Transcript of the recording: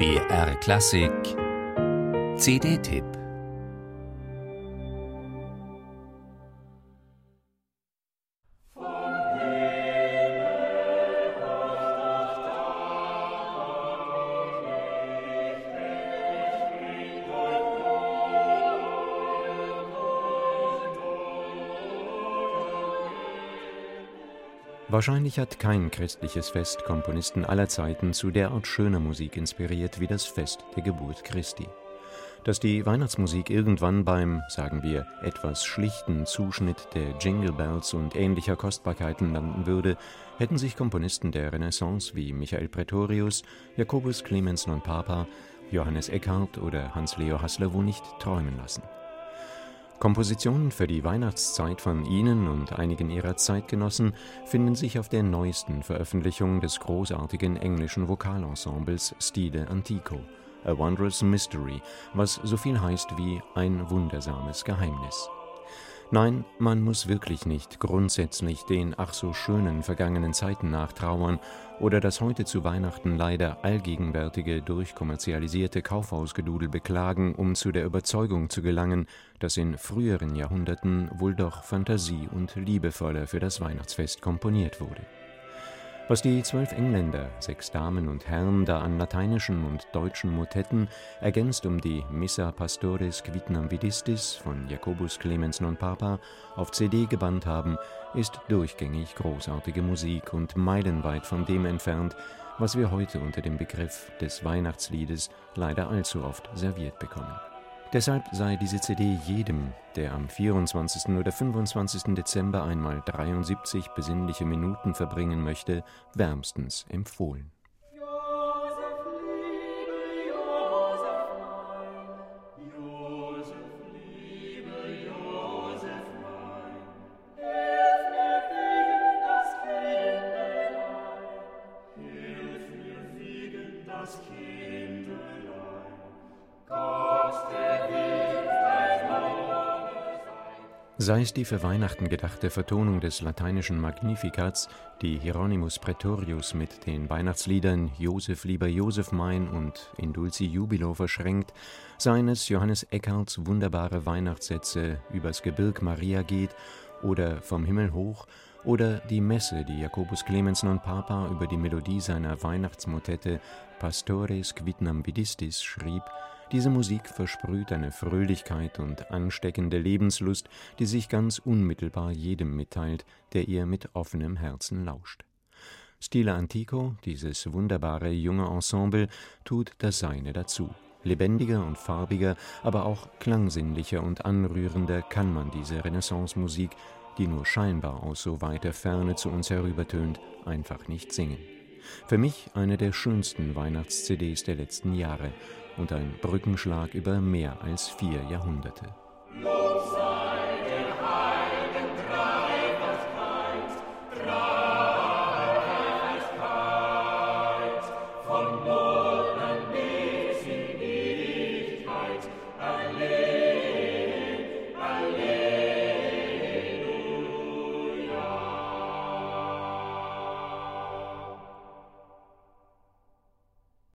BR Klassik. CD-Tipp Wahrscheinlich hat kein christliches Fest Komponisten aller Zeiten zu derart schöner Musik inspiriert wie das Fest der Geburt Christi. Dass die Weihnachtsmusik irgendwann beim, sagen wir, etwas schlichten Zuschnitt der Jingle Bells und ähnlicher Kostbarkeiten landen würde, hätten sich Komponisten der Renaissance wie Michael Pretorius, Jacobus Clemens non Papa, Johannes Eckhardt oder Hans-Leo Hassler wohl nicht träumen lassen. Kompositionen für die Weihnachtszeit von ihnen und einigen ihrer Zeitgenossen finden sich auf der neuesten Veröffentlichung des großartigen englischen Vokalensembles Stile Antico, A Wondrous Mystery, was so viel heißt wie ein wundersames Geheimnis. Nein, man muss wirklich nicht grundsätzlich den ach so schönen vergangenen Zeiten nachtrauern oder das heute zu Weihnachten leider allgegenwärtige durchkommerzialisierte Kaufhausgedudel beklagen, um zu der Überzeugung zu gelangen, dass in früheren Jahrhunderten wohl doch Fantasie und liebevoller für das Weihnachtsfest komponiert wurde was die zwölf Engländer, sechs Damen und Herren da an lateinischen und deutschen Motetten, ergänzt um die Missa Pastoris Quidnam Vidistis von Jacobus Clemens non Papa, auf CD gebannt haben, ist durchgängig großartige Musik und meilenweit von dem entfernt, was wir heute unter dem Begriff des Weihnachtsliedes leider allzu oft serviert bekommen. Deshalb sei diese CD jedem, der am 24. oder 25. Dezember einmal 73 besinnliche Minuten verbringen möchte, wärmstens empfohlen Sei es die für Weihnachten gedachte Vertonung des lateinischen Magnifikats, die Hieronymus Praetorius mit den Weihnachtsliedern Josef lieber Josef mein und In dulci jubilo verschränkt, seien es Johannes Eckarts wunderbare Weihnachtssätze Übers Gebirg Maria geht oder Vom Himmel hoch oder die Messe, die Jacobus Clemens non Papa über die Melodie seiner Weihnachtsmotette Pastores quidnam vidistis schrieb, diese Musik versprüht eine Fröhlichkeit und ansteckende Lebenslust, die sich ganz unmittelbar jedem mitteilt, der ihr mit offenem Herzen lauscht. Stile Antico, dieses wunderbare junge Ensemble, tut das Seine dazu. Lebendiger und farbiger, aber auch klangsinnlicher und anrührender kann man diese Renaissance-Musik, die nur scheinbar aus so weiter Ferne zu uns herübertönt, einfach nicht singen. Für mich eine der schönsten Weihnachts-CDs der letzten Jahre und ein Brückenschlag über mehr als vier Jahrhunderte.